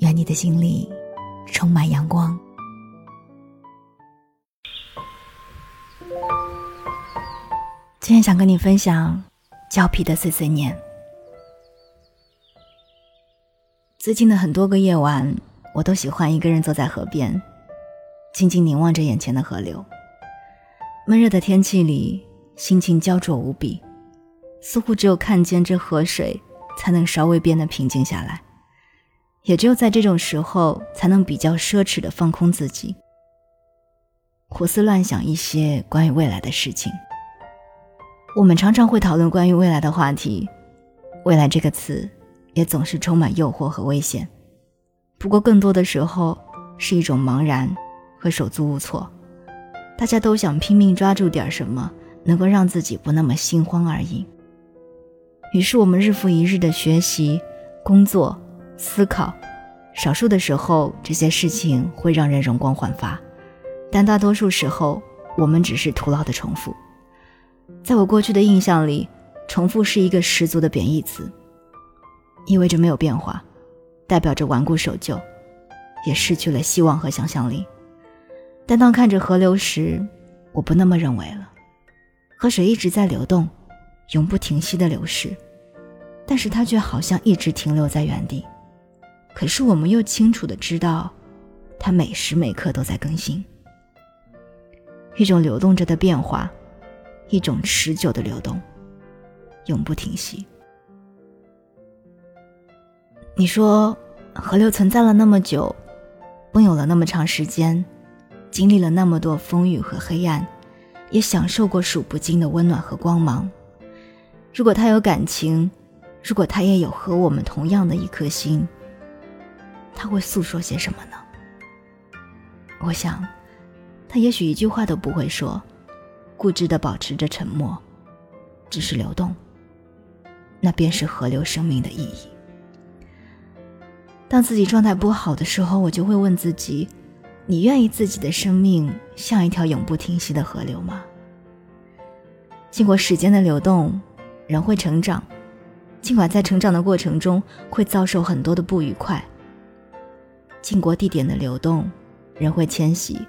愿你的心里充满阳光。今天想跟你分享胶皮的碎碎念。最近的很多个夜晚，我都喜欢一个人坐在河边，静静凝望着眼前的河流。闷热的天气里，心情焦灼无比，似乎只有看见这河水，才能稍微变得平静下来。也只有在这种时候，才能比较奢侈的放空自己，胡思乱想一些关于未来的事情。我们常常会讨论关于未来的话题，未来这个词也总是充满诱惑和危险。不过，更多的时候是一种茫然和手足无措。大家都想拼命抓住点什么，能够让自己不那么心慌而已。于是，我们日复一日的学习、工作。思考，少数的时候这些事情会让人容光焕发，但大多数时候我们只是徒劳的重复。在我过去的印象里，重复是一个十足的贬义词，意味着没有变化，代表着顽固守旧，也失去了希望和想象力。但当看着河流时，我不那么认为了。河水一直在流动，永不停息的流逝，但是它却好像一直停留在原地。可是我们又清楚的知道，它每时每刻都在更新，一种流动着的变化，一种持久的流动，永不停息。你说，河流存在了那么久，拥有了那么长时间，经历了那么多风雨和黑暗，也享受过数不尽的温暖和光芒。如果它有感情，如果它也有和我们同样的一颗心。他会诉说些什么呢？我想，他也许一句话都不会说，固执的保持着沉默，只是流动。那便是河流生命的意义。当自己状态不好的时候，我就会问自己：你愿意自己的生命像一条永不停息的河流吗？经过时间的流动，人会成长，尽管在成长的过程中会遭受很多的不愉快。经过地点的流动，人会迁徙，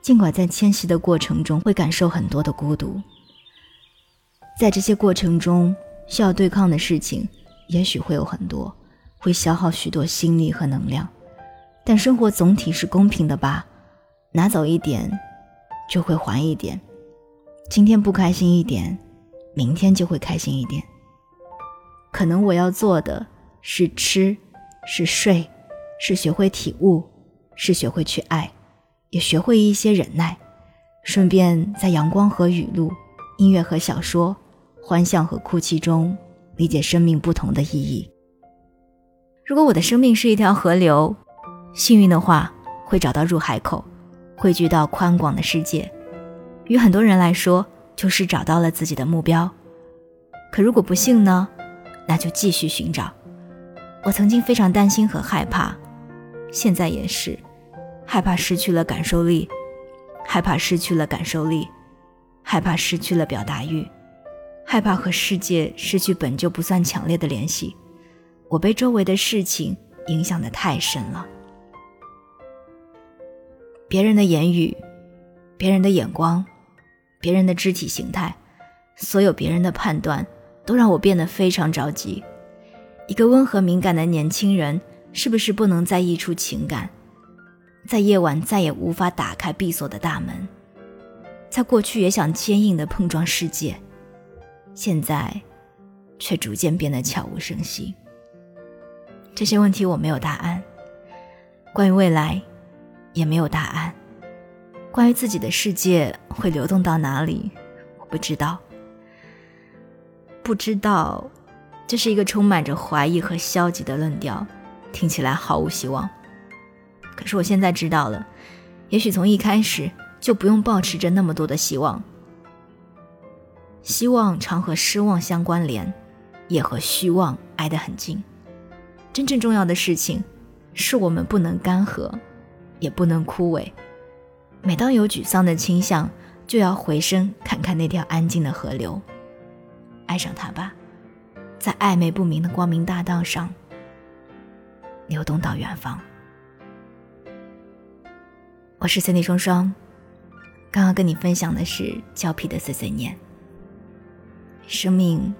尽管在迁徙的过程中会感受很多的孤独。在这些过程中，需要对抗的事情也许会有很多，会消耗许多心力和能量。但生活总体是公平的吧？拿走一点，就会还一点。今天不开心一点，明天就会开心一点。可能我要做的是吃，是睡。是学会体悟，是学会去爱，也学会一些忍耐，顺便在阳光和雨露、音乐和小说、欢笑和哭泣中，理解生命不同的意义。如果我的生命是一条河流，幸运的话，会找到入海口，汇聚到宽广的世界。与很多人来说，就是找到了自己的目标。可如果不幸呢？那就继续寻找。我曾经非常担心和害怕。现在也是，害怕失去了感受力，害怕失去了感受力，害怕失去了表达欲，害怕和世界失去本就不算强烈的联系。我被周围的事情影响的太深了，别人的言语，别人的眼光，别人的肢体形态，所有别人的判断，都让我变得非常着急。一个温和敏感的年轻人。是不是不能再溢出情感，在夜晚再也无法打开闭锁的大门，在过去也想坚硬的碰撞世界，现在却逐渐变得悄无声息。这些问题我没有答案，关于未来也没有答案，关于自己的世界会流动到哪里，我不知道。不知道，这是一个充满着怀疑和消极的论调。听起来毫无希望。可是我现在知道了，也许从一开始就不用抱持着那么多的希望。希望常和失望相关联，也和虚妄挨得很近。真正重要的事情，是我们不能干涸，也不能枯萎。每当有沮丧的倾向，就要回身看看那条安静的河流，爱上它吧，在暧昧不明的光明大道上流动到远方。我是 Cindy 双双，刚刚跟你分享的是胶皮的碎碎念。生命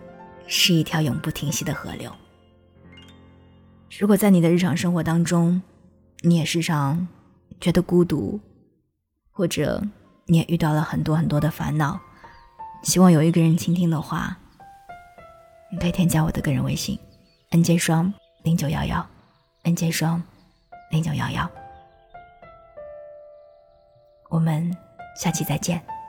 是一条永不停息的河流。如果在你的日常生活当中，你也时常觉得孤独，或者你也遇到了很多很多的烦恼，希望有一个人倾听的话，你可以添加我的个人微信：n j 双零九幺幺，n j 双零九幺幺。我们下期再见。